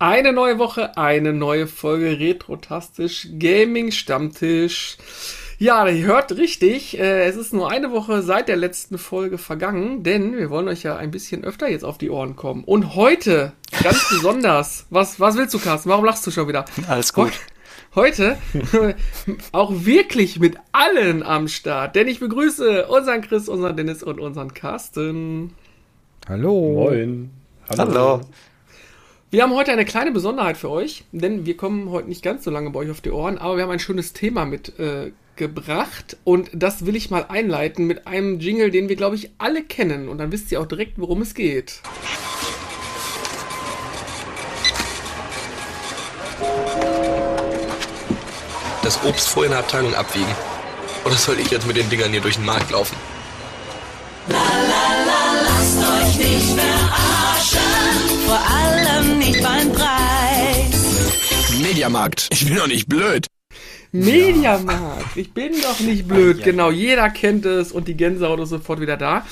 Eine neue Woche, eine neue Folge Retrotastisch Gaming Stammtisch. Ja, ihr hört richtig, äh, es ist nur eine Woche seit der letzten Folge vergangen, denn wir wollen euch ja ein bisschen öfter jetzt auf die Ohren kommen. Und heute, ganz besonders, was, was willst du, Carsten? Warum lachst du schon wieder? Alles gut. Heute auch wirklich mit allen am Start, denn ich begrüße unseren Chris, unseren Dennis und unseren Carsten. Hallo. Moin. Hallo. Hallo. Wir haben heute eine kleine Besonderheit für euch, denn wir kommen heute nicht ganz so lange bei euch auf die Ohren, aber wir haben ein schönes Thema mitgebracht äh, und das will ich mal einleiten mit einem Jingle, den wir, glaube ich, alle kennen und dann wisst ihr auch direkt, worum es geht. Das Obst vor in der Abteilung abwiegen. Oder soll ich jetzt mit den Dingern hier durch den Markt laufen? La la la, lasst euch nicht verarschen, Mediamarkt. Ich bin doch nicht blöd. Mediamarkt. Ich bin doch nicht blöd. Genau, jeder kennt es und die Gänsehaut ist sofort wieder da.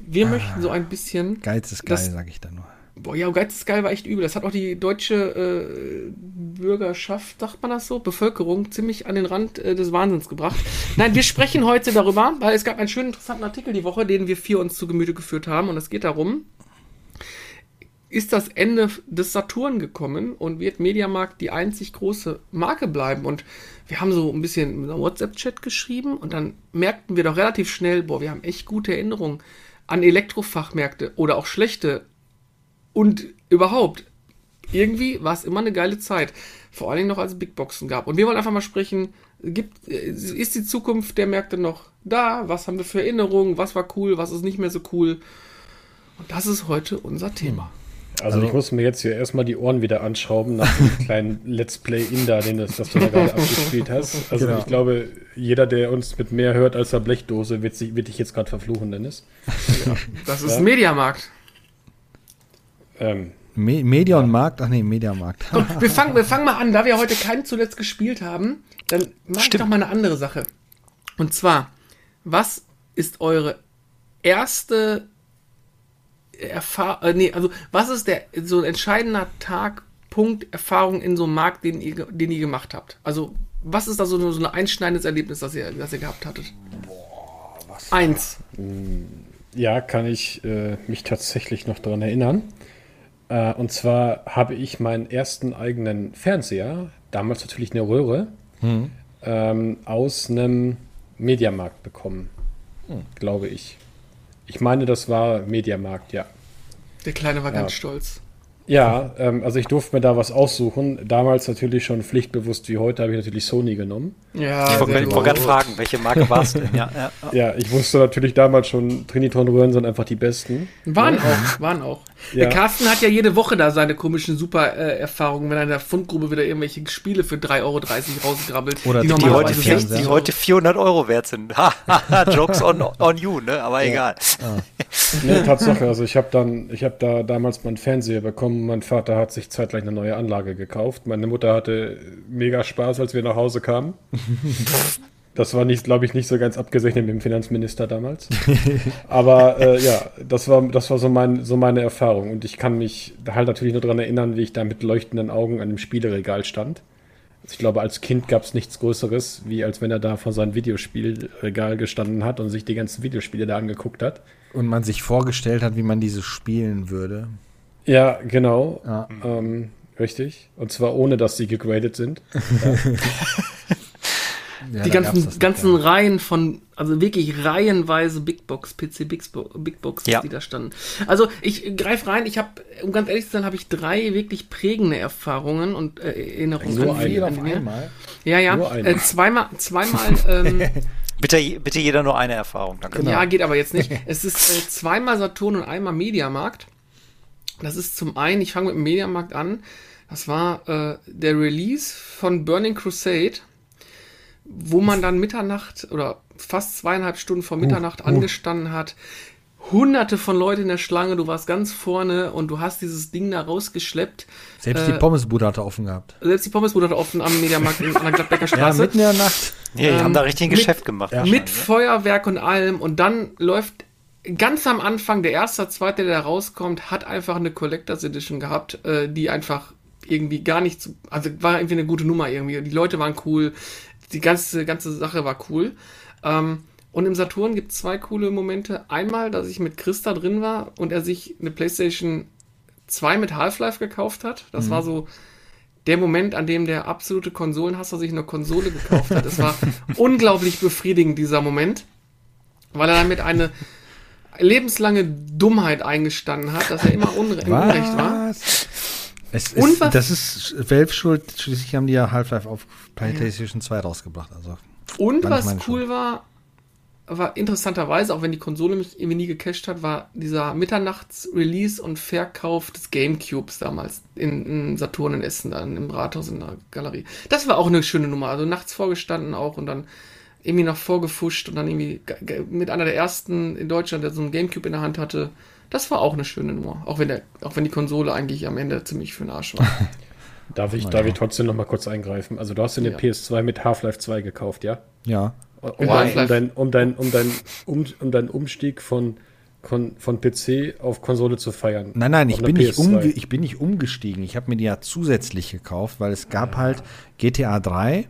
Wir ah, möchten so ein bisschen. Geiz ist geil, sag ich da nur. Boah, ja, Geiz ist geil war echt übel. Das hat auch die deutsche äh, Bürgerschaft, sagt man das so, Bevölkerung ziemlich an den Rand äh, des Wahnsinns gebracht. Nein, wir sprechen heute darüber, weil es gab einen schönen interessanten Artikel die Woche, den wir vier uns zu Gemüte geführt haben. Und es geht darum, ist das Ende des Saturn gekommen und wird Mediamarkt die einzig große Marke bleiben. Und wir haben so ein bisschen in WhatsApp-Chat geschrieben und dann merkten wir doch relativ schnell, boah, wir haben echt gute Erinnerungen an Elektrofachmärkte oder auch schlechte. Und überhaupt, irgendwie war es immer eine geile Zeit. Vor allen Dingen noch, als es Big Boxen gab. Und wir wollen einfach mal sprechen, gibt, ist die Zukunft der Märkte noch da? Was haben wir für Erinnerungen? Was war cool? Was ist nicht mehr so cool? Und das ist heute unser Thema. Also, also, ich muss mir jetzt hier erstmal die Ohren wieder anschrauben nach dem kleinen Let's Play in da, den das, das du da gerade abgespielt hast. Also genau. ich glaube, jeder, der uns mit mehr hört als der Blechdose, wird, sich, wird dich jetzt gerade verfluchen, Dennis. Ja. Das ist ja. Mediamarkt. Ähm. Me Media und Markt? Ach nee, Mediamarkt. Komm, wir fangen, wir fangen mal an, da wir heute keinen zuletzt gespielt haben, dann mach ich doch mal eine andere Sache. Und zwar, was ist eure erste Erfahrung, äh, nee, also was ist der so ein entscheidender Tag, Punkt, Erfahrung in so einem Markt, den ihr, den ihr gemacht habt? Also was ist da so, so ein einschneidendes Erlebnis, das ihr, das ihr gehabt hattet? Boah, was? Eins. Ja, kann ich äh, mich tatsächlich noch daran erinnern. Äh, und zwar habe ich meinen ersten eigenen Fernseher, damals natürlich eine Röhre, hm. ähm, aus einem Mediamarkt bekommen, hm. glaube ich. Ich meine, das war Mediamarkt, ja. Der Kleine war ja. ganz stolz. Ja, ähm, also ich durfte mir da was aussuchen. Damals natürlich schon pflichtbewusst wie heute habe ich natürlich Sony genommen. Ja, ich wollte gerade fragen, welche Marke war es denn? Ja, ja. ja, ich wusste natürlich damals schon, Trinitron-Röhren sind einfach die besten. Waren ja. auch, waren auch. Ja. Der Carsten hat ja jede Woche da seine komischen Super-Erfahrungen, wenn er in der Fundgrube wieder irgendwelche Spiele für 3,30 Euro rausgrabbelt. Oder die, die, heute, die heute 400 Euro wert sind. Jokes on, on you, ne? Aber egal. Ah. Nee, Tatsache, also ich habe dann, ich habe da damals meinen Fernseher bekommen mein Vater hat sich zeitgleich eine neue Anlage gekauft. Meine Mutter hatte mega Spaß, als wir nach Hause kamen. Das war nicht, glaube ich, nicht so ganz abgesegnet mit dem Finanzminister damals. Aber äh, ja, das war, das war so, mein, so meine Erfahrung. Und ich kann mich halt natürlich nur daran erinnern, wie ich da mit leuchtenden Augen an dem Spieleregal stand. Also ich glaube, als Kind gab es nichts Größeres, wie als wenn er da vor seinem Videospielregal gestanden hat und sich die ganzen Videospiele da angeguckt hat. Und man sich vorgestellt hat, wie man diese spielen würde. Ja, genau. Ja. Ähm, richtig. Und zwar ohne, dass sie gegradet sind. Ja. die ganzen, ganzen ja. Reihen von, also wirklich reihenweise Big Box, PC Big, Big Box, ja. die da standen. Also ich greife rein, ich habe, um ganz ehrlich zu sein, habe ich drei wirklich prägende Erfahrungen und äh, Erinnerungen Nur an, eine, an einmal. Ja, ja. Äh, zweimal, zweimal. Ähm, bitte, bitte jeder nur eine Erfahrung, danke. Genau. Ja, geht aber jetzt nicht. Es ist äh, zweimal Saturn und einmal Mediamarkt. Das ist zum einen, ich fange mit dem Mediamarkt an, das war äh, der Release von Burning Crusade, wo man dann Mitternacht oder fast zweieinhalb Stunden vor Mitternacht uh, uh. angestanden hat. Hunderte von Leuten in der Schlange, du warst ganz vorne und du hast dieses Ding da rausgeschleppt. Selbst äh, die Pommesbude hatte offen gehabt. Selbst die Pommesbude hatte offen am Mediamarkt in, an der Gladbecker Straße. ja, mitten in der Nacht. Ja, die ähm, haben da richtig ein Geschäft gemacht. Mit Feuerwerk und allem und dann läuft ganz am Anfang, der erste, zweite, der da rauskommt, hat einfach eine Collectors Edition gehabt, äh, die einfach irgendwie gar nicht so, also war irgendwie eine gute Nummer irgendwie. Die Leute waren cool, die ganze, ganze Sache war cool. Ähm, und im Saturn gibt es zwei coole Momente. Einmal, dass ich mit Chris da drin war und er sich eine PlayStation 2 mit Half-Life gekauft hat. Das mhm. war so der Moment, an dem der absolute Konsolenhasser sich eine Konsole gekauft hat. Es war unglaublich befriedigend, dieser Moment, weil er damit eine lebenslange Dummheit eingestanden hat, dass er immer unre Unrecht war. Es ist, das ist Valve schuld, schließlich haben die ja Half-Life auf PlayStation ja. 2 rausgebracht. Also und was cool Schuld. war, war interessanterweise, auch wenn die Konsole mich irgendwie nie gecached hat, war dieser Mitternachts-Release und Verkauf des Gamecubes damals in, in Saturn in Essen, dann im Rathaus in der Galerie. Das war auch eine schöne Nummer. Also nachts vorgestanden auch und dann irgendwie noch vorgefuscht und dann irgendwie mit einer der ersten in Deutschland, der so ein Gamecube in der Hand hatte. Das war auch eine schöne Nummer. Auch wenn, der, auch wenn die Konsole eigentlich am Ende ziemlich für den Arsch war. darf ich, darf ich trotzdem noch mal kurz eingreifen? Also du hast dir eine ja. PS2 mit Half-Life 2 gekauft, ja? Ja. Um, um, dein, um, dein, um, dein, um, um deinen Umstieg von, von, von PC auf Konsole zu feiern. Nein, nein, ich bin, nicht umge ich bin nicht umgestiegen. Ich habe mir die ja zusätzlich gekauft, weil es gab ja. halt GTA 3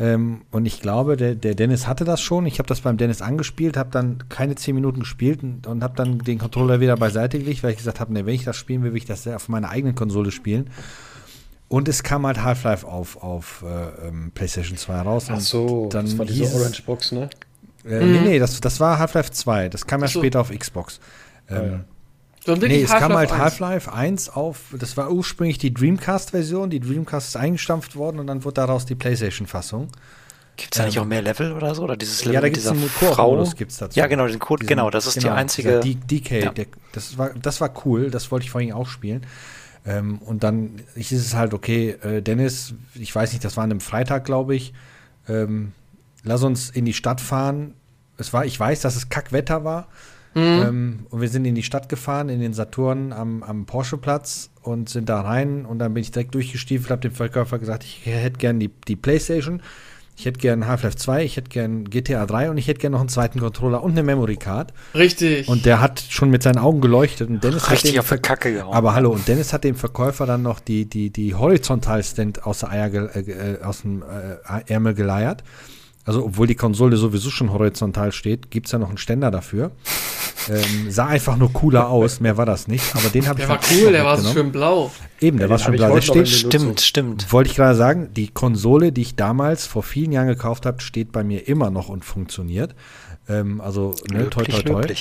ähm, und ich glaube, der, der Dennis hatte das schon. Ich habe das beim Dennis angespielt, habe dann keine zehn Minuten gespielt und, und habe dann den Controller wieder beiseite gelegt, weil ich gesagt habe, ne, wenn ich das spielen will, will ich das auf meiner eigenen Konsole spielen. Und es kam halt Half-Life auf, auf äh, ähm, PlayStation 2 raus. Ach so, dann das war diese Orange Box, ne? Äh, mhm. Nee, nee, das, das war Half-Life 2. Das kam ja so. später auf Xbox. Ähm, ah, ja. So, nee, es kam halt Half-Life 1 auf, das war ursprünglich die Dreamcast-Version, die Dreamcast ist eingestampft worden und dann wurde daraus die PlayStation-Fassung. Gibt es da ähm, nicht auch mehr Level oder so? Oder dieses Level ja, da gibt es einen Frau gibt's dazu. Ja, genau, den Code, diesen, genau, das ist genau, die einzige. DK, ja. der, das, war, das war cool, das wollte ich vorhin auch spielen. Ähm, und dann ist es halt, okay, äh, Dennis, ich weiß nicht, das war an einem Freitag, glaube ich. Ähm, lass uns in die Stadt fahren. Es war, ich weiß, dass es Kackwetter war. Mhm. Ähm, und wir sind in die Stadt gefahren, in den Saturn am, am Porsche-Platz und sind da rein. Und dann bin ich direkt durchgestiefelt, habe dem Verkäufer gesagt, ich hätte gern die, die Playstation, ich hätte gern Half-Life 2, ich hätte gern GTA 3 und ich hätte gern noch einen zweiten Controller und eine Memory Card. Richtig. Und der hat schon mit seinen Augen geleuchtet. Und Dennis Richtig hat dem, auf der Kacke gehauen. Aber hallo, und Dennis hat dem Verkäufer dann noch die, die, die Horizontal-Stand aus, der Eier, äh, äh, aus dem äh, Ärmel geleiert. Also, obwohl die Konsole sowieso schon horizontal steht, gibt es ja noch einen Ständer dafür. Ähm, sah einfach nur cooler aus, mehr war das nicht. Aber den habe ich. Der war cool, der war so schön blau. Eben, der ja, war schön blau. Der steht, stimmt, stimmt. Wollte ich gerade sagen, die Konsole, die ich damals vor vielen Jahren gekauft habe, steht bei mir immer noch und funktioniert. Ähm, also, ne, toi, toi, toi.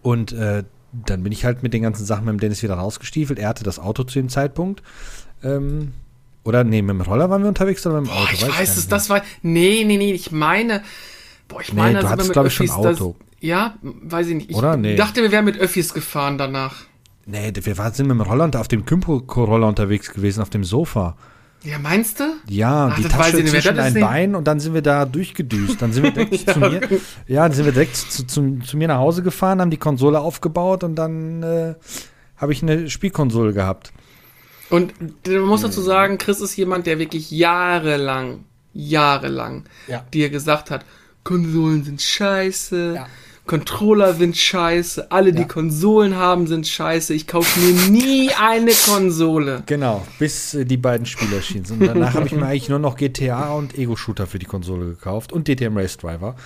Und äh, dann bin ich halt mit den ganzen Sachen mit dem Dennis wieder rausgestiefelt. Er hatte das Auto zu dem Zeitpunkt. Ähm, oder nee, mit dem Roller waren wir unterwegs oder mit dem Auto? Boah, ich weiß, weiß es, das war. Nee, nee, nee, ich meine. Boah, ich meine, nee, du hattest, glaube ich, schon ein Auto. Das, ja, weiß ich nicht. Ich oder? Nee. dachte, wir wären mit Öffis gefahren danach. Nee, wir sind mit dem Roller auf dem Kympo-Roller unterwegs gewesen, auf dem Sofa. Ja, meinst du? Ja, Ach, die Tasche zwischen ein Bein und dann sind wir da durchgedüst. Dann sind wir direkt ja, zu mir. Ja, dann sind wir direkt zu, zu, zu, mir nach Hause gefahren, haben die Konsole aufgebaut und dann äh, habe ich eine Spielkonsole gehabt. Und man muss dazu sagen, Chris ist jemand, der wirklich jahrelang, jahrelang ja. dir gesagt hat, Konsolen sind scheiße, ja. Controller sind scheiße, alle, die ja. Konsolen haben, sind scheiße. Ich kaufe mir nie eine Konsole. Genau, bis äh, die beiden Spiele erschienen sind. Und danach habe ich mir eigentlich nur noch GTA und Ego-Shooter für die Konsole gekauft und DTM Race Driver.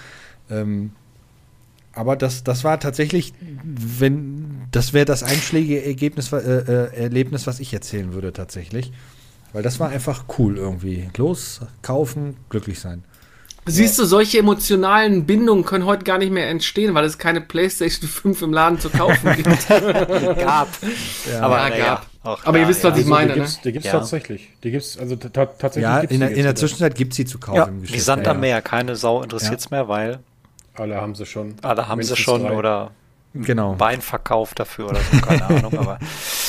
Ähm, aber das, das war tatsächlich, wenn, das wäre das einschlägige Ergebnis, äh, äh, Erlebnis, was ich erzählen würde tatsächlich. Weil das war einfach cool irgendwie. Los, kaufen, glücklich sein. Siehst du, solche emotionalen Bindungen können heute gar nicht mehr entstehen, weil es keine PlayStation 5 im Laden zu kaufen gibt. gab. Ja. Aber, ja, gab. Auch Aber ihr wisst, was ja. ich meine. Also, die gibt es ne? tatsächlich. Die gibt's, also tatsächlich. Ja, in, der, in der Zwischenzeit gibt es sie zu kaufen ja, im Geschäft. Wie Sand am Meer. Keine Sau interessiert es mehr, weil alle haben sie schon. Alle haben sie schon drei. oder genau. Wein verkauft dafür oder so, keine Ahnung. Aber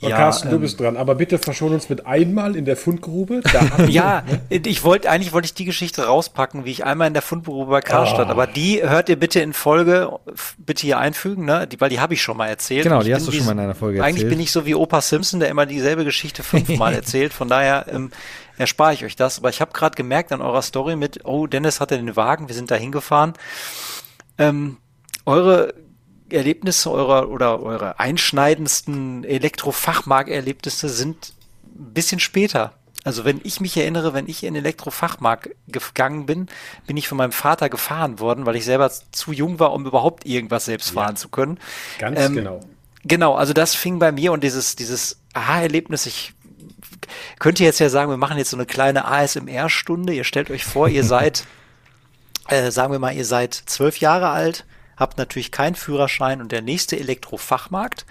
ja, Carsten, du ähm, bist dran. Aber bitte verschon uns mit einmal in der Fundgrube. ja, ich wollte eigentlich wollte ich die Geschichte rauspacken, wie ich einmal in der Fundgrube bei Karstadt. Oh. Aber die hört ihr bitte in Folge, bitte hier einfügen, ne? Die, weil die habe ich schon mal erzählt. Genau, die hast du schon mal in einer Folge erzählt. Eigentlich bin ich so wie Opa Simpson, der immer dieselbe Geschichte fünfmal erzählt. Von daher ähm, erspare ich euch das. Aber ich habe gerade gemerkt an eurer Story mit, oh, Dennis hatte den Wagen, wir sind da hingefahren. Ähm, eure Erlebnisse eurer oder eure einschneidendsten Elektrofachmark-Erlebnisse sind ein bisschen später. Also wenn ich mich erinnere, wenn ich in Elektrofachmarkt gegangen bin, bin ich von meinem Vater gefahren worden, weil ich selber zu jung war, um überhaupt irgendwas selbst fahren zu können. Ganz Ähm, genau. Genau, also das fing bei mir und dieses, dieses Aha-Erlebnis, ich könnte jetzt ja sagen, wir machen jetzt so eine kleine ASMR-Stunde. Ihr stellt euch vor, ihr seid, äh, sagen wir mal, ihr seid zwölf Jahre alt, habt natürlich keinen Führerschein und der nächste Elektrofachmarkt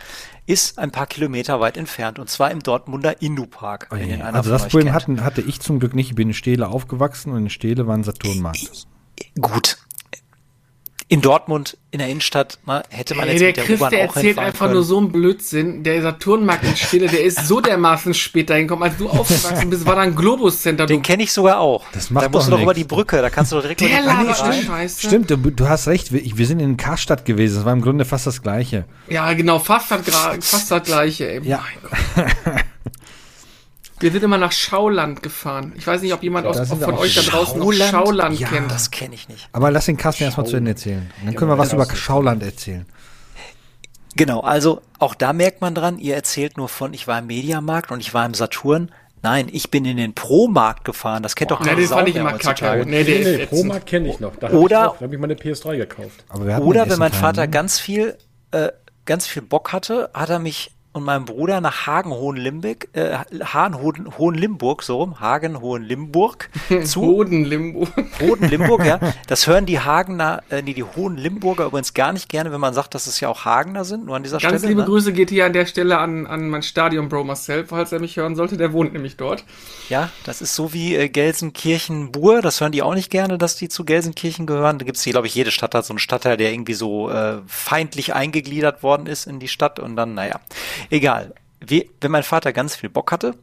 ist ein paar Kilometer weit entfernt und zwar im Dortmunder Indu-Park. ihn einer Also das Problem hatten, hatte ich zum Glück nicht. Ich bin in Stele aufgewachsen und in Stele war ein Saturnmarkt. Gut. In Dortmund, in der Innenstadt, na, hätte man jetzt der mit der Chris, U-Bahn der auch erzählt einfach können. nur so einen Blödsinn. Der Saturnmarkt in Stille, der ist so dermaßen spät dahin gekommen. Als du aufgewachsen bist, war da ein Globus Center. Den kenne ich sogar auch. Das macht da musst doch du doch über die Brücke, da kannst du doch direkt über der die Brücke Scheiße. Stimmt, du, du hast recht. Wir, wir sind in Karstadt gewesen. Das war im Grunde fast das Gleiche. Ja, genau, fast das, fast das gleiche. Ey. Ja. Wir sind immer nach Schauland gefahren. Ich weiß nicht, ob jemand aus, von euch da draußen noch Schauland? Ja. kennt. Das kenne ich nicht. Aber lass den Carsten erstmal zu Ende erzählen. Dann können wir was über Schauland erzählen. Genau, also auch da merkt man dran, ihr erzählt nur von, ich war im Mediamarkt und ich war im Saturn. Nein, ich bin in den Pro-Markt gefahren. Das kennt doch Ja, keine den Sau fand ich immer kacke. Nee, Nee, nee. Promarkt kenne ich noch. Da Oder- habe ich, hab ich meine PS3 gekauft. Oder wenn mein Vater ne? ganz viel, äh, ganz viel Bock hatte, hat er mich und meinem Bruder nach Hagen Hohenlimburg, äh, Hohen, Hohenlimburg, so rum, Hagen Hohenlimburg zu Bodenlimbo. Hohenlimburg, ja. Das hören die Hagener, äh, nee, die Hohenlimburger übrigens gar nicht gerne, wenn man sagt, dass es ja auch Hagener sind, nur an dieser Ganz Stelle. liebe ne? Grüße geht hier an der Stelle an, an mein Stadion-Bro Marcel, falls er mich hören sollte. Der wohnt nämlich dort. Ja, das ist so wie äh, Gelsenkirchen-Bur, das hören die auch nicht gerne, dass die zu Gelsenkirchen gehören. Da gibt's hier, glaube ich, jede Stadt hat so einen Stadtteil, der irgendwie so äh, feindlich eingegliedert worden ist in die Stadt und dann, naja, egal. Wie, wenn mein Vater ganz viel Bock hatte,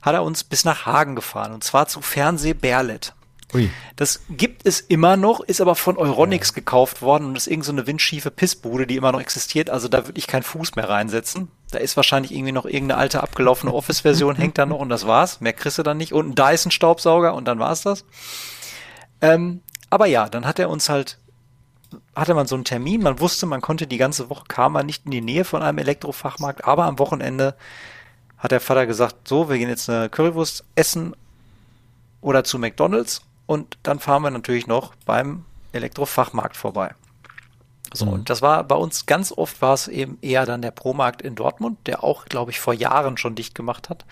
hat er uns bis nach Hagen gefahren und zwar zu Fernseh Berlet. Ui. Das gibt es immer noch, ist aber von Euronix gekauft worden und ist irgend so eine windschiefe Pissbude, die immer noch existiert. Also da würde ich keinen Fuß mehr reinsetzen. Da ist wahrscheinlich irgendwie noch irgendeine alte abgelaufene Office-Version, hängt da noch und das war's. Mehr kriegst du dann nicht. Und ein Dyson-Staubsauger und dann war's das. Ähm, aber ja, dann hat er uns halt, hatte man so einen Termin. Man wusste, man konnte die ganze Woche, kam man nicht in die Nähe von einem Elektrofachmarkt, aber am Wochenende hat der Vater gesagt, so, wir gehen jetzt eine Currywurst essen oder zu McDonalds und dann fahren wir natürlich noch beim Elektrofachmarkt vorbei. So, und das war bei uns ganz oft war es eben eher dann der Promarkt in Dortmund, der auch, glaube ich, vor Jahren schon dicht gemacht hat.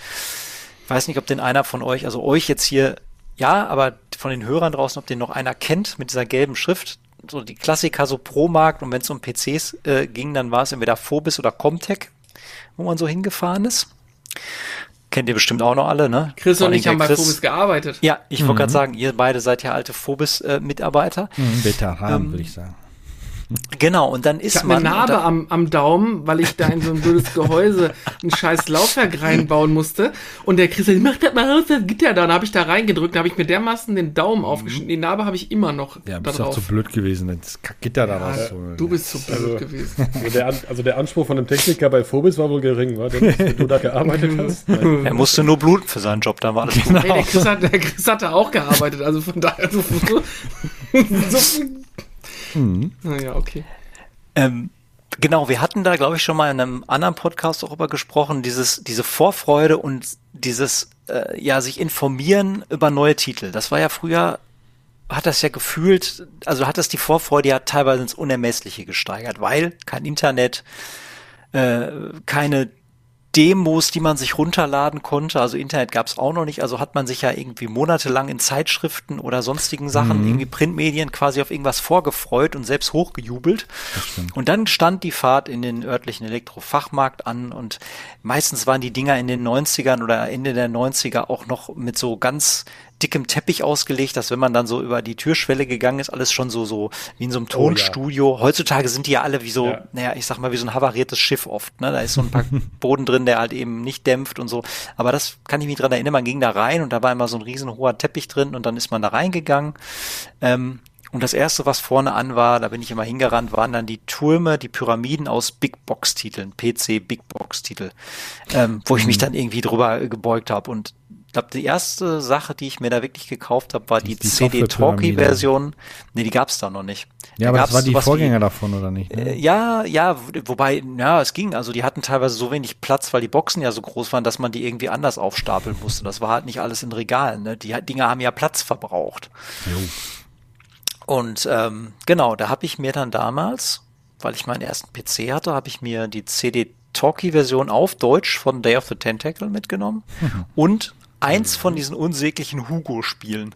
Ich weiß nicht, ob den einer von euch, also euch jetzt hier, ja, aber von den Hörern draußen, ob den noch einer kennt mit dieser gelben Schrift. So die Klassiker, so Promarkt und wenn es um PCs äh, ging, dann war es entweder Phobis oder Comtech, wo man so hingefahren ist. Kennt ihr bestimmt auch noch alle, ne? Chris Vor und ich haben bei Chris- Phobis gearbeitet. Ja, ich wollte gerade sagen, ihr beide seid ja alte Phobis-Mitarbeiter. Hm, Veteran, Ähm, würde ich sagen. Genau, und dann ist Ich habe man. eine Narbe da- am, am Daumen, weil ich da in so ein blödes Gehäuse ein scheiß Laufwerk reinbauen musste. Und der Chris sagt, mach das mal raus, das Gitter da. Dann habe ich da reingedrückt, dann habe ich mir dermaßen den Daumen aufgeschnitten. Die Narbe habe ich immer noch Ja, da bist auch drauf. zu blöd gewesen, das Gitter da rauszuholen. Du bist so blöd Also- gewesen. Also der, also der Anspruch von einem Techniker bei Phobis war wohl gering, war? Wenn du da gearbeitet hast? Nein. er musste nur bluten für seinen Job, dann war alles gut. Hey, der, Chris hat, der Chris hat da auch gearbeitet, also von daher so, so, so viel. Naja, okay. Ähm, genau, wir hatten da, glaube ich, schon mal in einem anderen Podcast darüber gesprochen, dieses, diese Vorfreude und dieses, äh, ja, sich informieren über neue Titel. Das war ja früher, hat das ja gefühlt, also hat das die Vorfreude ja teilweise ins Unermessliche gesteigert, weil kein Internet, äh, keine Demos, die man sich runterladen konnte. Also Internet gab es auch noch nicht. Also hat man sich ja irgendwie monatelang in Zeitschriften oder sonstigen Sachen, irgendwie Printmedien quasi auf irgendwas vorgefreut und selbst hochgejubelt. Und dann stand die Fahrt in den örtlichen Elektrofachmarkt an und meistens waren die Dinger in den 90ern oder Ende der 90er auch noch mit so ganz dickem Teppich ausgelegt, dass wenn man dann so über die Türschwelle gegangen ist, alles schon so, so wie in so einem Tonstudio. Heutzutage sind die ja alle wie so, Ja. naja, ich sag mal, wie so ein havariertes Schiff oft. Ne? Da ist so ein paar Boden drin, der halt eben nicht dämpft und so. Aber das kann ich mich dran erinnern, man ging da rein und da war immer so ein riesen hoher Teppich drin und dann ist man da reingegangen. Ähm, und das erste, was vorne an war, da bin ich immer hingerannt, waren dann die Türme, die Pyramiden aus Big Box Titeln, PC Big Box Titel, ähm, wo ich mich dann irgendwie drüber gebeugt habe. Und ich glaube, die erste Sache, die ich mir da wirklich gekauft habe, war die, die CD-Talkie-Version. Nee, die gab's da noch nicht. Ja, Da aber das war die sowas wie- Vorgänger davon, oder nicht? Ne? Äh, Ja, ja, wobei, ja, es ging. Also die hatten teilweise so wenig Platz, weil die Boxen ja so groß waren, dass man die irgendwie anders aufstapeln musste. Das war halt nicht alles in Regalen. Ne? Die Dinger haben ja Platz verbraucht. Und ähm, genau, da habe ich mir dann damals, weil ich meinen ersten PC hatte, habe ich mir die CD Talkie-Version auf Deutsch von Day of the Tentacle mitgenommen und eins von diesen unsäglichen Hugo-Spielen.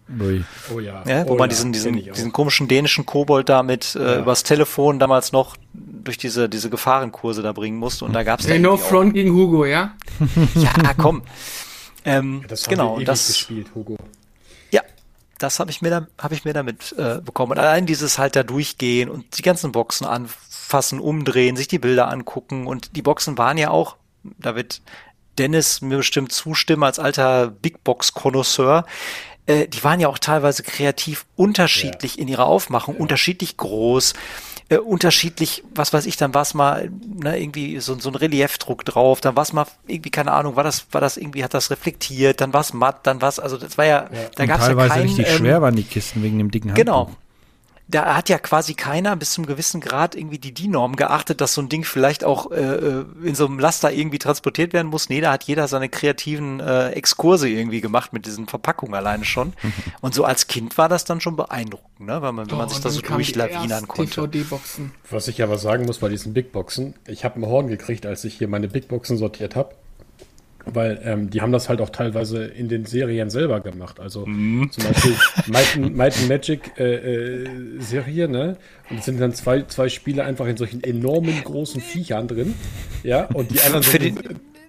Oh ja. Ja, wo oh man ja, diesen, diesen, auch. diesen komischen dänischen Kobold da mit äh, Ja. übers Telefon damals noch durch diese, diese Gefahrenkurse da bringen musste und da gab's da Hey, no irgendwie front gegen Hugo, ja? Auch, ja, komm. Ähm, Das haben genau, wir das, gespielt, Hugo. ja, das habe ich mir da, habe ich mir damit äh, bekommen. Und allein dieses halt da durchgehen und die ganzen Boxen anfassen, umdrehen, sich die Bilder angucken und die Boxen waren ja auch, da wird Dennis mir bestimmt zustimmen als alter Big Box Connoisseur. Äh, die waren ja auch teilweise kreativ unterschiedlich in ihrer Aufmachung, unterschiedlich groß. Äh, unterschiedlich, was weiß ich, dann war es mal ne, irgendwie so, so ein Reliefdruck drauf, dann war es mal irgendwie, keine Ahnung, war das, war das irgendwie, hat das reflektiert, dann war es matt, dann war es, also das war ja, da Und gab es ja teilweise keinen, richtig ähm, schwer waren die Kisten wegen dem dicken Handbuch. Genau. Da hat ja quasi keiner bis zum gewissen Grad irgendwie die DIN-Norm geachtet, dass so ein Ding vielleicht auch äh, äh, in so einem Laster irgendwie transportiert werden muss. Nee, da hat jeder seine kreativen äh, Exkurse irgendwie gemacht mit diesen Verpackungen alleine schon. Und so als Kind war das dann schon beeindruckend, ne? weil man, wenn man sich Oh, und da so durchlawinern konnte. DVD-Boxen. Was ich aber sagen muss bei diesen Big Boxen, ich habe ein Horn gekriegt, als ich hier meine Big Boxen sortiert habe. Weil ähm, die haben das halt auch teilweise in den Serien selber gemacht. Also zum Beispiel Might and, Might and Magic äh, äh, Serie, ne? Und es sind dann zwei, zwei Spiele einfach in solchen enormen großen Viechern drin. Ja, und die anderen sind,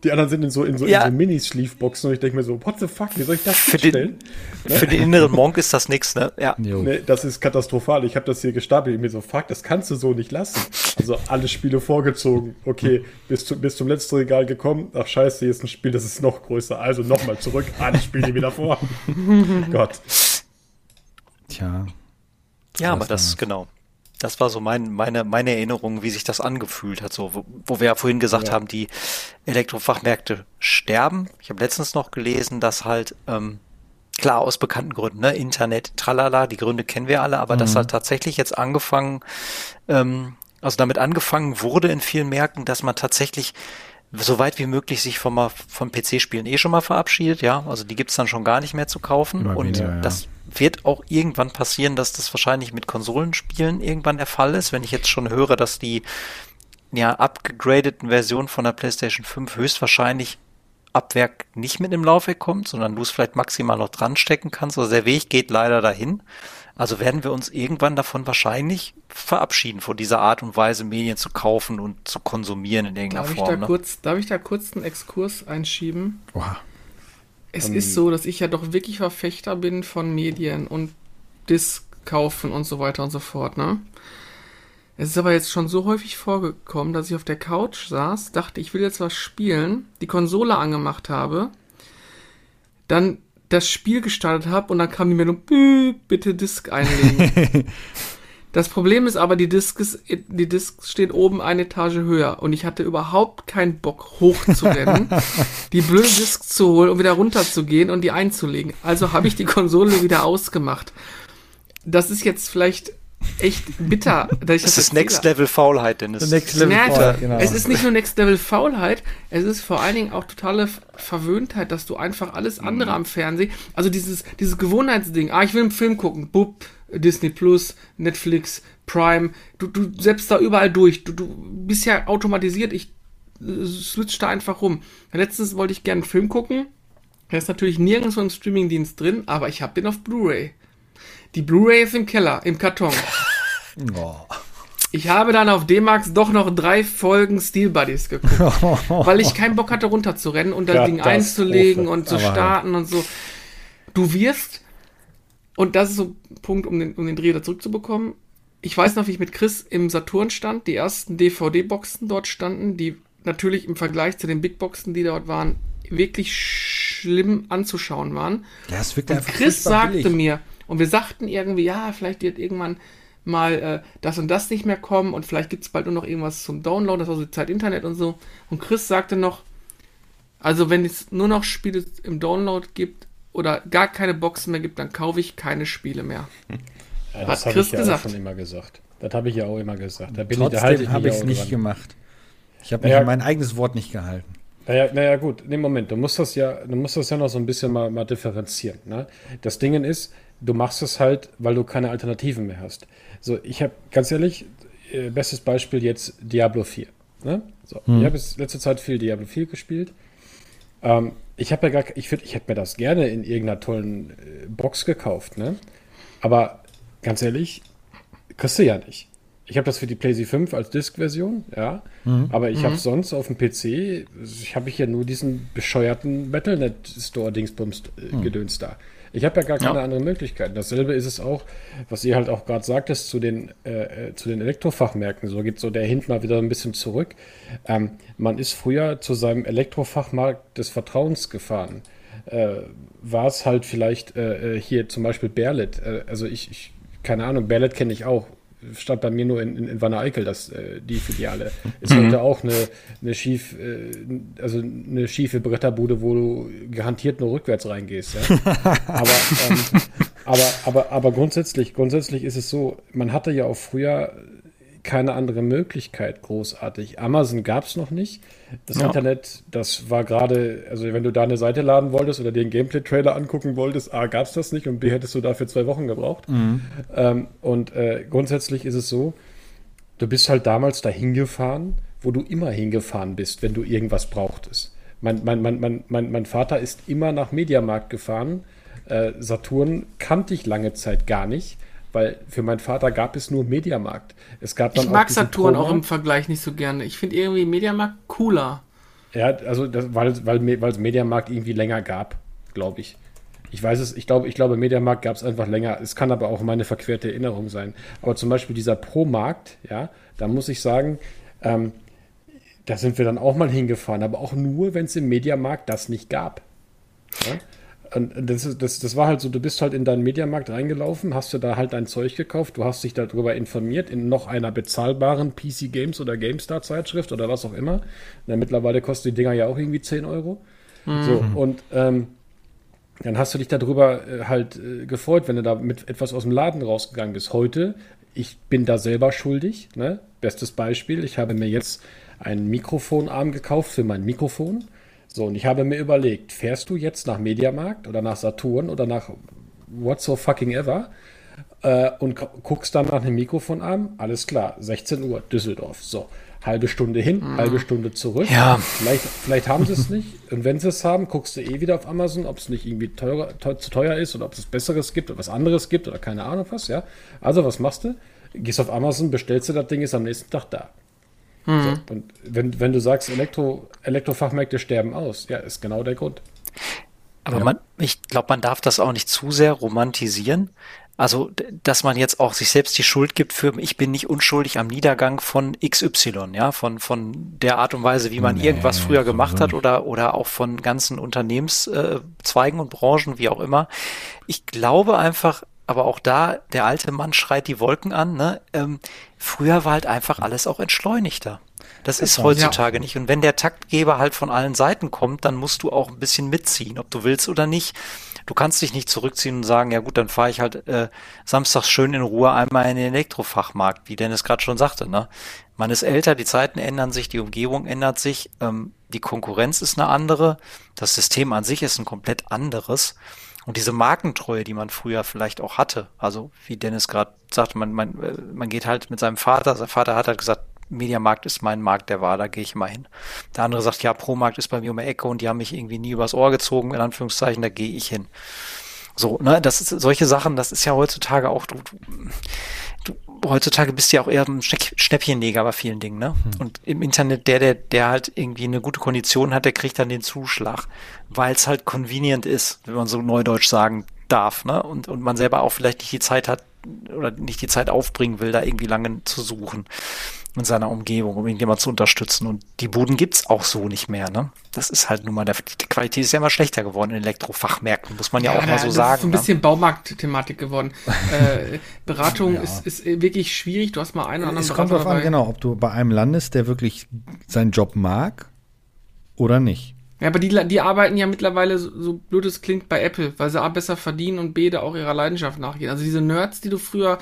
die anderen sind in so, in so, Ja. in so Minis-Schliefboxen und ich denke mir so, what the fuck, wie soll ich das Für hinstellen? den, für den inneren Monk ist das nix, ne? Ja. Nee, das ist katastrophal. Ich habe das hier gestapelt. Ich mir so, fuck, das kannst du so nicht lassen. Also alle Spiele vorgezogen. Okay, bis, zu, bis zum letzten Regal gekommen. Ach scheiße, hier ist ein Spiel, das ist noch größer. Also nochmal zurück. Alle Spiele wieder vor. Gott. Tja. Ja, aber das, genau. Das war so mein, meine, meine Erinnerung, wie sich das angefühlt hat, so, wo, wo wir ja vorhin gesagt haben, die Elektrofachmärkte sterben. Ich habe letztens noch gelesen, dass halt, ähm, klar, aus bekannten Gründen, ne, Internet, tralala, die Gründe kennen wir alle, aber dass halt tatsächlich jetzt angefangen, ähm, also damit angefangen wurde in vielen Märkten, dass man tatsächlich so weit wie möglich sich vom, vom PC-Spielen eh schon mal verabschiedet, ja. Also die gibt's dann schon gar nicht mehr zu kaufen. Immer und weniger, ja. das wird auch irgendwann passieren, dass das wahrscheinlich mit Konsolenspielen irgendwann der Fall ist. Wenn ich jetzt schon höre, dass die ja abgegradeten Versionen von der PlayStation 5 höchstwahrscheinlich ab Werk nicht mit im Laufwerk kommt, sondern du es vielleicht maximal noch dran stecken kannst. Also der Weg geht leider dahin. Also werden wir uns irgendwann davon wahrscheinlich verabschieden, von dieser Art und Weise Medien zu kaufen und zu konsumieren in irgendeiner Darf ich, da Form. Ne? kurz, darf ich da kurz einen Exkurs einschieben? Oha. Es ist so, dass ich ja doch wirklich Verfechter bin von Medien und Disc kaufen und so weiter und so fort, ne? Es ist aber jetzt schon so häufig vorgekommen, dass ich auf der Couch saß, dachte, ich will jetzt was spielen, die Konsole angemacht habe, dann das Spiel gestartet habe und dann kam die Meldung, "Bü, bitte Disk einlegen. das Problem ist aber, die Disk, ist, die Disk steht oben eine Etage höher und ich hatte überhaupt keinen Bock hochzurennen, die blöde Disk zu holen und wieder runterzugehen und die einzulegen. Also habe ich die Konsole wieder ausgemacht. Das ist jetzt vielleicht echt bitter. Dass ich Das ist erzähle. Next Level Faulheit, Dennis. Next Level Ja, Faulheit, genau. Es ist nicht nur Next Level Faulheit, es ist vor allen Dingen auch totale Verwöhntheit, dass du einfach alles andere am Fernsehen, also dieses, dieses Gewohnheitsding, ah, ich will einen Film gucken, bub, Disney Plus, Netflix, Prime, du, du setzt da überall durch, du, du bist ja automatisiert, ich äh, switch da einfach rum. Letztens wollte ich gerne einen Film gucken, der ist natürlich nirgends im Streamingdienst drin, aber ich habe den auf Blu-ray. Die Blu-ray ist im Keller, im Karton. Oh. Ich habe dann auf D-Max doch noch drei Folgen Steel Buddies geguckt, weil ich keinen Bock hatte runterzurennen und das Ding Katastrophe. einzulegen und zu Aber halt. starten und so. Du wirst, und das ist so ein Punkt, um den, um den Dreh da zurückzubekommen. Ich weiß noch, wie ich mit Chris im Saturn stand, die ersten DVD-Boxen dort standen, die natürlich im Vergleich zu den Big Boxen, die dort waren, wirklich schlimm anzuschauen waren. Ja, es wirkt Und Chris sagte billig. mir, und wir sagten irgendwie, ja, vielleicht wird irgendwann mal äh, das und das nicht mehr kommen und vielleicht gibt es bald nur noch irgendwas zum Download, das war so die Zeit Internet und so. Und Chris sagte noch, Also wenn es nur noch Spiele im Download gibt oder gar keine Boxen mehr gibt, dann kaufe ich keine Spiele mehr. Ja, Hat das habe Chris ich ja gesagt. auch schon immer gesagt. Das habe ich ja auch immer gesagt. Da bin ich, da halte ich Trotzdem habe mich ich es auch nicht dran. gemacht. Ich habe mich Ja. an mein eigenes Wort nicht gehalten. Naja, naja, gut, nee, Moment, du musst das ja, du musst das ja noch so ein bisschen mal, mal differenzieren. Ne? Das Ding ist, du machst es halt, weil du keine Alternativen mehr hast. So, ich habe, ganz ehrlich, äh, bestes Beispiel jetzt Diablo 4. Ne? So, Ich habe jetzt letzte Zeit viel Diablo 4 gespielt. Ähm, ich habe ja gar, ich finde, ich hätte mir das gerne in irgendeiner tollen äh, Box gekauft, ne? Aber ganz ehrlich, kriegst du ja nicht. Ich habe das für die PlayStation 5 als Disk-Version, ja. Aber ich habe sonst auf dem PC, ich habe hier nur diesen bescheuerten Battle.net Store-Dingsbums äh, Gedöns da. Ich habe ja gar keine Ja. andere Möglichkeit. Dasselbe ist es auch, was ihr halt auch gerade sagtest zu den, äh, äh, zu den Elektrofachmärkten. So geht so der Hint mal wieder ein bisschen zurück. Ähm, man ist früher zu seinem Elektrofachmarkt des Vertrauens gefahren. Äh, war es halt vielleicht äh, äh, hier zum Beispiel Berlet. Äh, also ich, ich, keine Ahnung, Berlet kenne ich auch. Stand bei mir nur in, in, in Wanne Eickel, das, äh, die Filiale. Ist heute auch eine, eine schief, äh, also eine schiefe Bretterbude, wo du garantiert nur rückwärts reingehst. Ja? aber, ähm, aber, aber, aber grundsätzlich, grundsätzlich ist es so, man hatte ja auch früher keine andere Möglichkeit großartig. Amazon gab es noch nicht. Das Ja. Internet, das war gerade, also wenn du da eine Seite laden wolltest oder dir einen Gameplay-Trailer angucken wolltest, A, gab es das nicht und B, hättest du dafür zwei Wochen gebraucht. Ähm, und äh, grundsätzlich ist es so, du bist halt damals dahin gefahren, wo du immer hingefahren bist, wenn du irgendwas brauchtest. Mein, mein, mein, mein, mein, mein Vater ist immer nach Mediamarkt gefahren. Äh, Saturn kannte ich lange Zeit gar nicht, weil für meinen Vater gab es nur Mediamarkt. Es gab dann Ich mag diesen Saturn auch im. Vergleich nicht so gerne. Ich finde irgendwie Mediamarkt cooler. Ja, also das, weil, weil, weil es Mediamarkt irgendwie länger gab, glaube ich. Ich weiß es, ich glaube, ich glaube, Mediamarkt gab es einfach länger. Es kann aber auch meine verquerte Erinnerung sein. Aber zum Beispiel dieser Pro-Markt, ja, da muss ich sagen, ähm, da sind wir dann auch mal hingefahren, aber auch nur, wenn es im Mediamarkt das nicht gab. Ja? Und das, das, das war halt so, du bist halt in deinen Mediamarkt reingelaufen, hast du da halt dein Zeug gekauft, du hast dich darüber informiert in noch einer bezahlbaren PC Games oder GameStar Zeitschrift oder was auch immer. Na, mittlerweile kosten die Dinger ja auch irgendwie 10 Euro. So, und ähm, dann hast du dich darüber äh, halt äh, gefreut, wenn du da mit etwas aus dem Laden rausgegangen bist. Heute, ich bin da selber schuldig. Ne? Bestes Beispiel, ich habe mir jetzt einen Mikrofonarm gekauft für mein Mikrofon. So, und ich habe mir überlegt, fährst du jetzt nach Mediamarkt oder nach Saturn oder nach what so fucking ever äh, und gu- guckst dann nach einem Mikrofonarm? Alles klar, 16 Uhr, Düsseldorf. So, halbe Stunde hin, halbe Stunde zurück. Ja. Vielleicht, vielleicht haben sie es nicht. Und wenn sie es haben, guckst du eh wieder auf Amazon, ob es nicht irgendwie teurer, teuer, zu teuer ist oder ob es Besseres gibt oder was anderes gibt oder keine Ahnung was, ja. Also, was machst du? Gehst auf Amazon, bestellst du das Ding, ist am nächsten Tag da. So, und wenn, wenn du sagst, Elektro, Elektrofachmärkte sterben aus, ja, ist genau der Grund. Aber man, ich glaube, man darf das auch nicht zu sehr romantisieren. Also, dass man jetzt auch sich selbst die Schuld gibt für, ich bin nicht unschuldig am Niedergang von XY, ja, von, von der Art und Weise, wie man Nee, irgendwas früher gemacht hat oder, oder auch von ganzen Unternehmenszweigen und Branchen, wie auch immer. Ich glaube einfach, aber auch da, der alte Mann schreit die Wolken an, ne? Ähm, früher war halt einfach alles auch entschleunigter. Das ist heutzutage nicht. Und wenn der Taktgeber halt von allen Seiten kommt, dann musst du auch ein bisschen mitziehen, ob du willst oder nicht. Du kannst dich nicht zurückziehen und sagen, ja gut, dann fahre ich halt äh, samstags schön in Ruhe einmal in den Elektrofachmarkt, wie Dennis gerade schon sagte. Ne? Man ist älter, die Zeiten ändern sich, die Umgebung ändert sich, ähm, die Konkurrenz ist eine andere, das System an sich ist ein komplett anderes. Und diese Markentreue, die man früher vielleicht auch hatte, also wie Dennis gerade sagte, man, man, man geht halt mit seinem Vater, sein Vater hat halt gesagt, Mediamarkt ist mein Markt der Wahl, da gehe ich immer hin. Der andere sagt, ja, Promarkt ist bei mir um die Ecke und die haben mich irgendwie nie übers Ohr gezogen, in Anführungszeichen, da gehe ich hin. So, ne, das ist solche Sachen, das ist ja heutzutage auch, du, du, du heutzutage bist du ja auch eher ein Schneck, Schnäppchenleger bei vielen Dingen, ne? Und im Internet, der, der, der halt irgendwie eine gute Kondition hat, der kriegt dann den Zuschlag, weil es halt convenient ist, wenn man so neudeutsch sagen darf, ne? Und, und man selber auch vielleicht nicht die Zeit hat oder nicht die Zeit aufbringen will, da irgendwie lange zu suchen in seiner Umgebung, um irgendjemand zu unterstützen. Und die Buden gibt's auch so nicht mehr, ne? Das ist halt nun mal, der, die Qualität ist ja immer schlechter geworden in Elektrofachmärkten, muss man ja, auch mal so das sagen. ist so ein ne? bisschen Baumarkt-Thematik geworden. äh, Beratung ist, ist wirklich schwierig. Du hast mal einen oder anderen Es kommt darauf an, genau, ob du bei einem landest, der wirklich seinen Job mag oder nicht. Ja, aber die, die arbeiten ja mittlerweile, so, so blöd es klingt, bei Apple, weil sie A besser verdienen und B da auch ihrer Leidenschaft nachgehen. Also diese Nerds, die du früher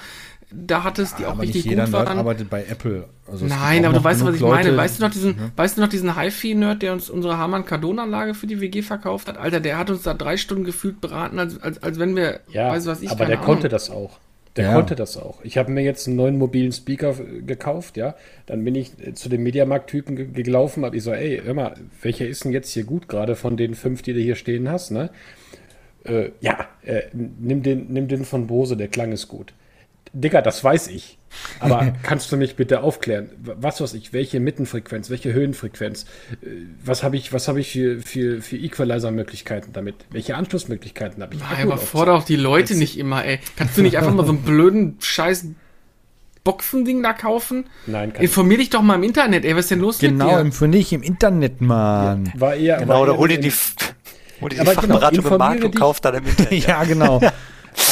da hattest, die auch aber richtig nicht jeder gut Nerd waren. arbeitet bei Apple. Also Nein, aber du weißt, was ich meine. Leute- Weißt du noch diesen, Ja. weißt du noch diesen HiFi-Nerd, der uns unsere Harman Kardon-Anlage für die WG verkauft hat? Alter, der hat uns da drei Stunden gefühlt beraten, als, als, als wenn wir, Ja, weißt du was ich, aber keine der Ahnung. konnte das auch. Der Ja. konnte das auch. Ich habe mir jetzt einen neuen mobilen Speaker gekauft, ja. Dann bin ich äh, zu dem Mediamarkt-Typen ge gelaufen, habe ich so, ey, hör mal, welcher ist denn jetzt hier gut, gerade von den fünf, die du hier stehen hast, ne? Äh, ja, äh, nimm, den, nimm den von Bose, der Klang ist gut. Digga, das weiß ich. Aber kannst du mich bitte aufklären? Was weiß ich, welche Mittenfrequenz, welche Höhenfrequenz? Äh, Was habe ich, was habe ich für, für, für Equalizer-Möglichkeiten damit? Welche Anschlussmöglichkeiten habe ich? Nein, Akku überfordere auch die Leute nicht immer, ey. Kannst du nicht einfach mal so einen blöden Scheiß Boxending da kaufen? Nein, kann Informier dich doch mal im Internet, ey. Was ist denn los Genau, mit dir? für nicht im Internet, Mann. War eher, Genau, war oder hol dir die, hol dir die Aber genau, Fachberatung im Markt informiere und dich. kauf dann im Internet. Ja, genau.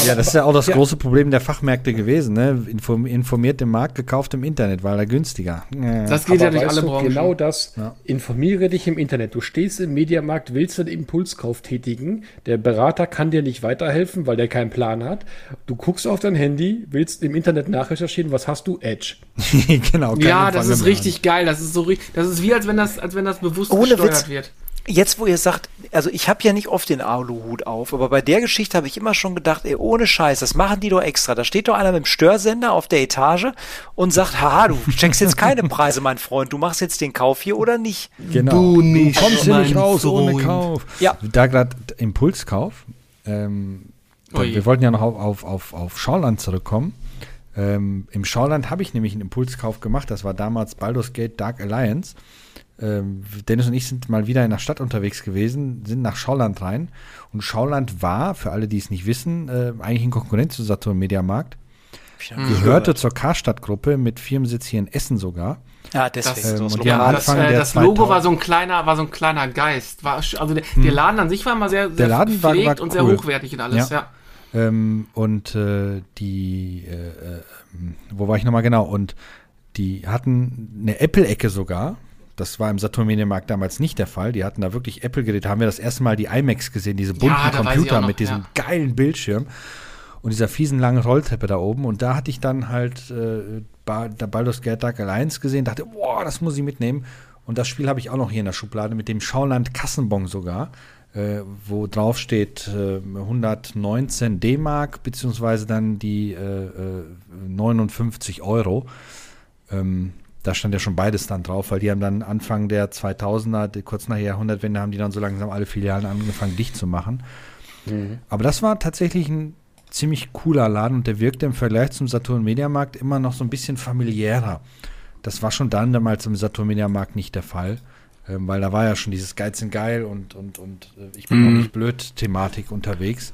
Ja, das ist ja auch das Ja. große Problem der Fachmärkte gewesen, ne? Inform informiert im Markt, gekauft im Internet, weil er günstiger. Äh. Das geht Aber ja durch alle du, Branchen. Genau das. Ja. Informiere dich im Internet. Du stehst im Mediamarkt, willst einen Impulskauf tätigen. Der Berater kann dir nicht weiterhelfen, weil der keinen Plan hat. Du guckst auf dein Handy, willst im Internet nachrecherchieren. Was hast du? Edge. genau. ja, das ist richtig geil. Das ist so richtig. Das ist wie als wenn das, als wenn das bewusst Ohne gesteuert Witz. wird. Jetzt, wo ihr sagt, also ich habe ja nicht oft den Aluhut auf, aber bei der Geschichte habe ich immer schon gedacht, ey, ohne Scheiß, das machen die doch extra. Da steht doch einer mit dem Störsender auf der Etage und sagt, haha, du checkst jetzt keine Preise, mein Freund, du machst jetzt den Kauf hier oder nicht. Genau. Du nicht, kommst hier nicht raus ohne Freund. Kauf. Ja. Da gerade Impulskauf. Ähm, da, wir wollten ja noch auf, auf, auf, auf Schauland zurückkommen. Ähm, Im Schauland habe ich nämlich einen Impulskauf gemacht. Das war damals Baldur's Gate Dark Alliance. Ähm, Dennis und ich sind mal wieder in der Stadt unterwegs gewesen, sind nach Schauland rein. Und Schauland war, für alle, die es nicht wissen, äh, eigentlich ein Konkurrent zu Saturn Mediamarkt. Gehörte zur Karstadt-Gruppe mit Firmensitz hier in Essen sogar. Ja, Das, deswegen. ähm, haben lokal. das, Anfang äh, das Logo 2000 war so ein kleiner, war so ein kleiner Geist. War, also der, der Laden an sich war immer sehr, sehr Hm. Laden war- gepflegt war und sehr cool. hochwertig und alles, Ja. ja. Ähm, und äh, die, äh, äh, wo war ich nochmal genau? Und die hatten eine Apple-Ecke sogar. Das war im Saturn Mediamarkt damals nicht der Fall. Die hatten da wirklich Apple-Geräte. Da haben wir das erste Mal die iMacs gesehen, diese bunten ich Computer noch, mit diesem ja. geilen Bildschirm und dieser fiesen langen Rolltreppe da oben. Und da hatte ich dann halt äh, ba der Baldur's Gate Dark Alliance gesehen, dachte, boah, das muss ich mitnehmen. Und das Spiel habe ich auch noch hier in der Schublade mit dem Schauland Kassenbon sogar, äh, wo drauf steht äh, 119 D-Mark, beziehungsweise dann die äh, äh, 59 Euro. Ähm, da stand ja schon beides dann drauf, weil die haben dann Anfang der 2000er, die- kurz nach der Jahrhundertwende, haben die dann so langsam alle Filialen angefangen dicht zu machen. Aber das war tatsächlich ein ziemlich cooler Laden und der wirkte im Vergleich zum Saturn Mediamarkt immer noch so ein bisschen familiärer. Das war schon dann damals im Saturn Mediamarkt nicht der Fall, ähm, weil da war ja schon dieses Geiz in geil und, und, und äh, ich bin Mhm. noch nicht blöd Thematik unterwegs.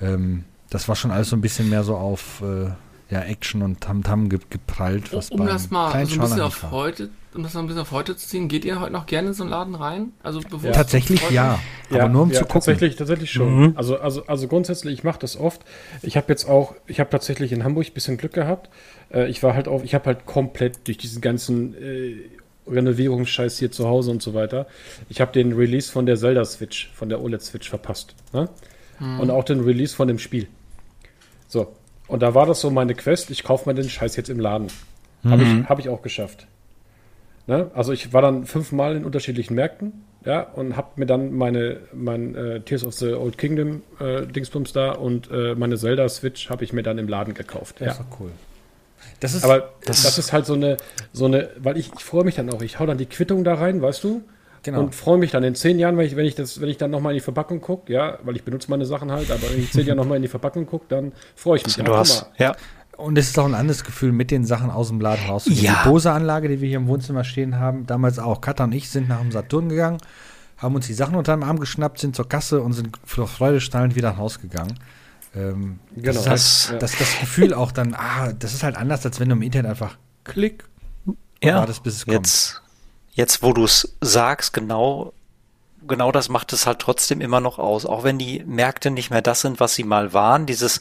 Ähm, das war schon alles so ein bisschen mehr so auf äh, ja, Action und Tamtam ge geprallt. Was Um das mal so ein bisschen auf heute, um das mal ein bisschen auf heute zu ziehen, geht ihr heute noch gerne in so einen Laden rein? Also bevor Tatsächlich ja, aber nur um zu gucken. Tatsächlich, tatsächlich schon. Also, also, also grundsätzlich, ich mache das oft. Ich habe jetzt auch, ich habe tatsächlich in Hamburg ein bisschen Glück gehabt. Äh, ich war halt auf, ich habe halt komplett durch diesen ganzen äh, Renovierungsscheiß hier zu Hause und so weiter. Ich habe den Release von der Zelda Switch, von der OLED Switch verpasst. Ne? Und auch den Release von dem Spiel. So. Und da war das so meine Quest, ich kaufe mir den Scheiß jetzt im Laden. Habe ich, hab ich auch geschafft. Ne? Also ich war dann fünfmal in unterschiedlichen Märkten, ja, und habe mir dann meine mein äh, Tears of the Old Kingdom äh, Dingsbums da und äh, meine Zelda Switch habe ich mir dann im Laden gekauft. Das Ja. cool. Das ist, Aber das, ist halt so eine so eine, weil ich, ich freue mich dann auch. Ich hau dann die Quittung da rein, weißt du? Genau. Und freue mich dann in zehn Jahren, wenn ich, wenn ich das, wenn ich dann nochmal in die Verpackung gucke, ja, weil ich benutze meine Sachen halt, aber wenn ich in zehn Jahren nochmal in die Verpackung gucke, dann freue ich mich. Du hast, mal. ja. Und es ist auch ein anderes Gefühl, mit den Sachen aus dem Laden rauszugehen. Ja. Die Bose-Anlage, die wir hier im Wohnzimmer stehen haben, damals auch. Katha und ich sind nach dem Saturn gegangen, haben uns die Sachen unter den Arm geschnappt, sind zur Kasse und sind vor Freude strahlend wieder rausgegangen. Ähm, Genau. Das, ist halt, Ja. das, das Gefühl auch dann, ah, das ist halt anders, als wenn du im Internet einfach klick Ja, wartest, bis es kommt. jetzt, jetzt wo du es sagst, genau, genau das macht es halt trotzdem immer noch aus. Auch wenn die Märkte nicht mehr das sind, was sie mal waren, dieses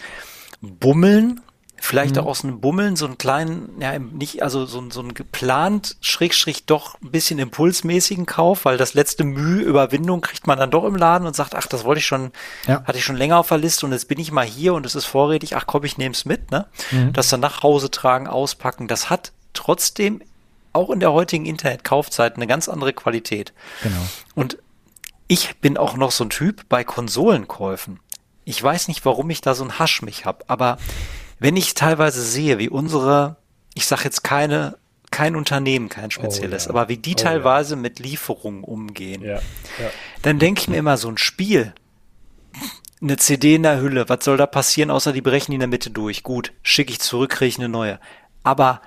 Bummeln vielleicht auch aus einem Bummeln so einen kleinen, ja, nicht, also so, so einen geplant, schrägstrich doch ein bisschen impulsmäßigen Kauf, weil das letzte Mühe, Überwindung kriegt man dann doch im Laden und sagt, ach, das wollte ich schon, Ja. hatte ich schon länger auf der Liste und jetzt bin ich mal hier und es ist vorrätig, ach komm, ich nehme es mit, ne? Das dann nach Hause tragen, auspacken, das hat trotzdem auch in der heutigen Internetkaufzeit eine ganz andere Qualität. Genau. Und ich bin auch noch so ein Typ bei Konsolenkäufen. Ich weiß nicht, warum ich da so ein Hasch mich hab, aber wenn ich teilweise sehe, wie unsere, ich sag jetzt keine, kein Unternehmen, kein spezielles, ja. aber wie die Oh ja. teilweise mit Lieferungen umgehen, Ja, ja. dann denke ich mir immer so ein Spiel, eine CD in der Hülle, was soll da passieren, außer die brechen die in der Mitte durch. Gut, schicke ich zurück, kriege ich eine neue. Aber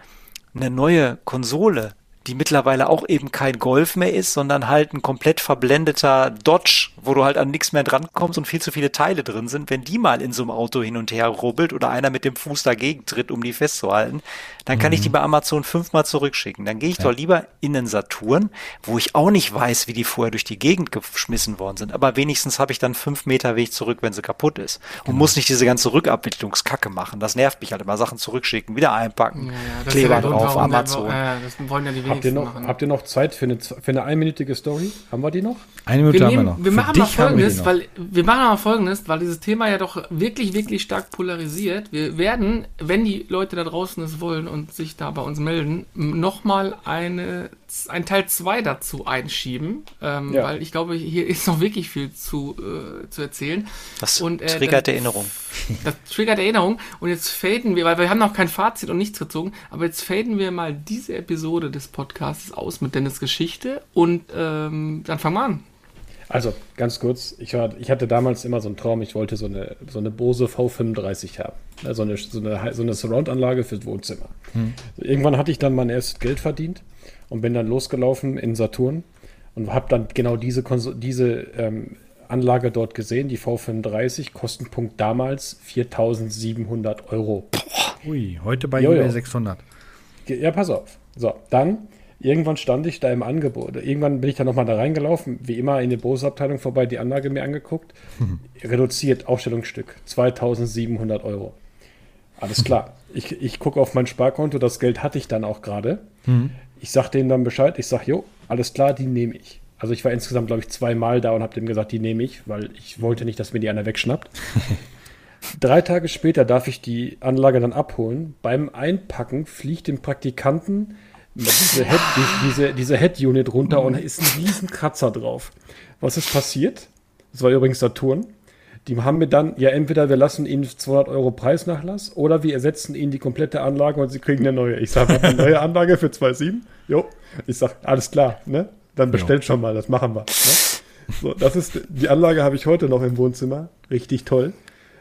eine neue Konsole, die mittlerweile auch eben kein Golf mehr ist, sondern halt ein komplett verblendeter Dodge, wo du halt an nichts mehr drankommst und viel zu viele Teile drin sind, wenn die mal in so einem Auto hin und her rubbelt oder einer mit dem Fuß dagegen tritt, um die festzuhalten, dann kann ich die bei Amazon fünfmal zurückschicken. Dann gehe ich doch lieber in den Saturn, wo ich auch nicht weiß, wie die vorher durch die Gegend geschmissen worden sind. Aber wenigstens habe ich dann fünf Meter Weg zurück, wenn sie kaputt ist. Und muss nicht diese ganze Rückabwicklungskacke machen. Das nervt mich halt immer. Sachen zurückschicken, wieder einpacken, Kleber ist ja der Grund, drauf, der- Amazon. Ja, das wollen ja die Habt ihr, noch, machen. habt ihr noch Zeit für eine, für eine einminütige Story? Haben wir die noch? Eine Minute wir, haben wir nehmen, noch. wir machen mal dich haben wir die folgendes, noch. weil wir machen mal folgendes, weil dieses Thema ja doch wirklich, wirklich stark polarisiert. Wir werden, wenn die Leute da draußen es wollen und sich da bei uns melden, nochmal eine ein Teil 2 dazu einschieben, ähm, Ja. weil ich glaube, hier ist noch wirklich viel zu, äh, zu erzählen. Das Und, äh, triggert dann- Erinnerung. Das triggert Erinnerung und jetzt faden wir, weil wir haben noch kein Fazit und nichts gezogen, aber jetzt faden wir mal diese Episode des Podcasts aus mit Dennis Geschichte und ähm, dann fangen wir an. Also, ganz kurz, ich, war, ich hatte damals immer so einen Traum, ich wollte so eine, so eine Bose V35 haben. Also eine, so eine, so eine Surround-Anlage fürs Wohnzimmer. Irgendwann hatte ich dann mein erstes Geld verdient und bin dann losgelaufen in Saturn und habe dann genau diese, Konso diese ähm, Anlage dort gesehen, die V35, Kostenpunkt damals 4700 Euro. Ui, heute bei Jojo. eBay 600. Ge- Ja, pass auf. So, dann, irgendwann stand ich da im Angebot. Irgendwann bin ich da nochmal da reingelaufen, wie immer in die Bose-Abteilung vorbei, die Anlage mir angeguckt. Reduziert, Ausstellungsstück, 2700 Euro. Alles klar. Ich, ich gucke auf mein Sparkonto, das Geld hatte ich dann auch gerade. Ich sag denen dann Bescheid, ich sag, jo, alles klar, die nehme ich. Also ich war insgesamt, glaube ich, zweimal da und habe dem gesagt, die nehme ich, weil ich wollte nicht, dass mir die einer wegschnappt. Drei Tage später darf ich die Anlage dann abholen. Beim Einpacken fliegt dem Praktikanten diese Head, die, diese, diese Head-Unit runter und da ist ein riesen Kratzer drauf. Was ist passiert? Das war übrigens Saturn. Die haben mir dann, ja, entweder wir lassen ihnen 200 Euro Preisnachlass oder wir ersetzen ihnen die komplette Anlage und sie kriegen eine neue. Ich sage, eine neue Anlage für 2,7? Jo. Ich sage, alles klar, ne? Dann bestellt schon mal, das machen wir. Ne? So, das ist, die Anlage habe ich heute noch im Wohnzimmer. Richtig toll.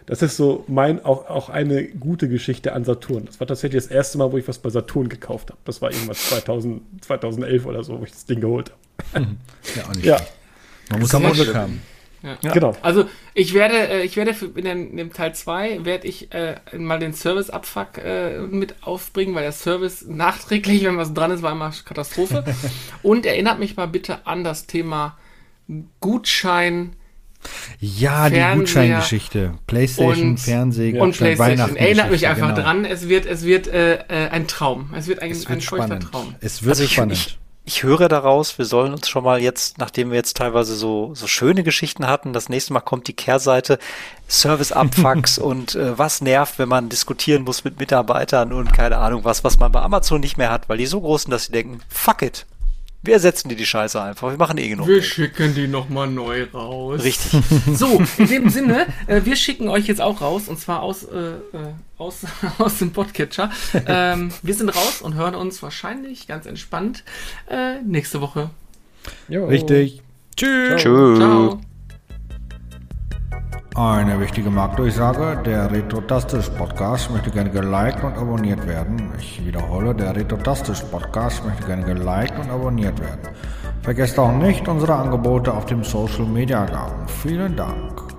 Das ist so mein, auch, auch eine gute Geschichte an Saturn. Das war tatsächlich das erste Mal, wo ich was bei Saturn gekauft habe. Das war irgendwas 2000, 2011 oder so, wo ich das Ding geholt habe. Ja, auch nicht. Ja, Man muss am Glück haben. genau. Also ich werde, äh, ich werde in, dem, in dem Teil 2 werde ich äh, mal den Service-Abfuck äh, mit aufbringen, weil der Service nachträglich, wenn was dran ist, war immer Katastrophe. Und erinnert mich mal bitte an das Thema Gutschein Ja, die Fernseher Playstation, und- Fernseh, und Gutschein, PlayStation. Erinnert mich einfach genau. dran. Es wird, es wird äh, äh, ein Traum. Es wird ein, Es ein wird feuchter spannend. Traum. Es wird Also ich, spannend. ich, ich höre daraus, wir sollen uns schon mal jetzt, nachdem wir jetzt teilweise so, so schöne Geschichten hatten, das nächste Mal kommt die Kehrseite, Service-Abfucks und äh, was nervt, wenn man diskutieren muss mit Mitarbeitern und keine Ahnung was, was man bei Amazon nicht mehr hat, weil die so groß sind, dass sie denken, fuck it, wir ersetzen dir die Scheiße einfach, wir machen eh genug. Wir Geld. schicken die nochmal neu raus. Richtig. So, in dem Sinne, äh, wir schicken euch jetzt auch raus und zwar aus, äh, äh, aus, aus dem Podcatcher. Ähm, wir sind raus und hören uns wahrscheinlich ganz entspannt äh, nächste Woche. Jo. Richtig. Tschüss. Tschüss. Eine wichtige Marktdurchsage. Der Retrotastisch Podcast möchte gerne geliked und abonniert werden. Ich wiederhole, der Retrotastisch Podcast möchte gerne geliked und abonniert werden. Vergesst auch nicht unsere Angebote auf dem Social Media Garten. Vielen Dank.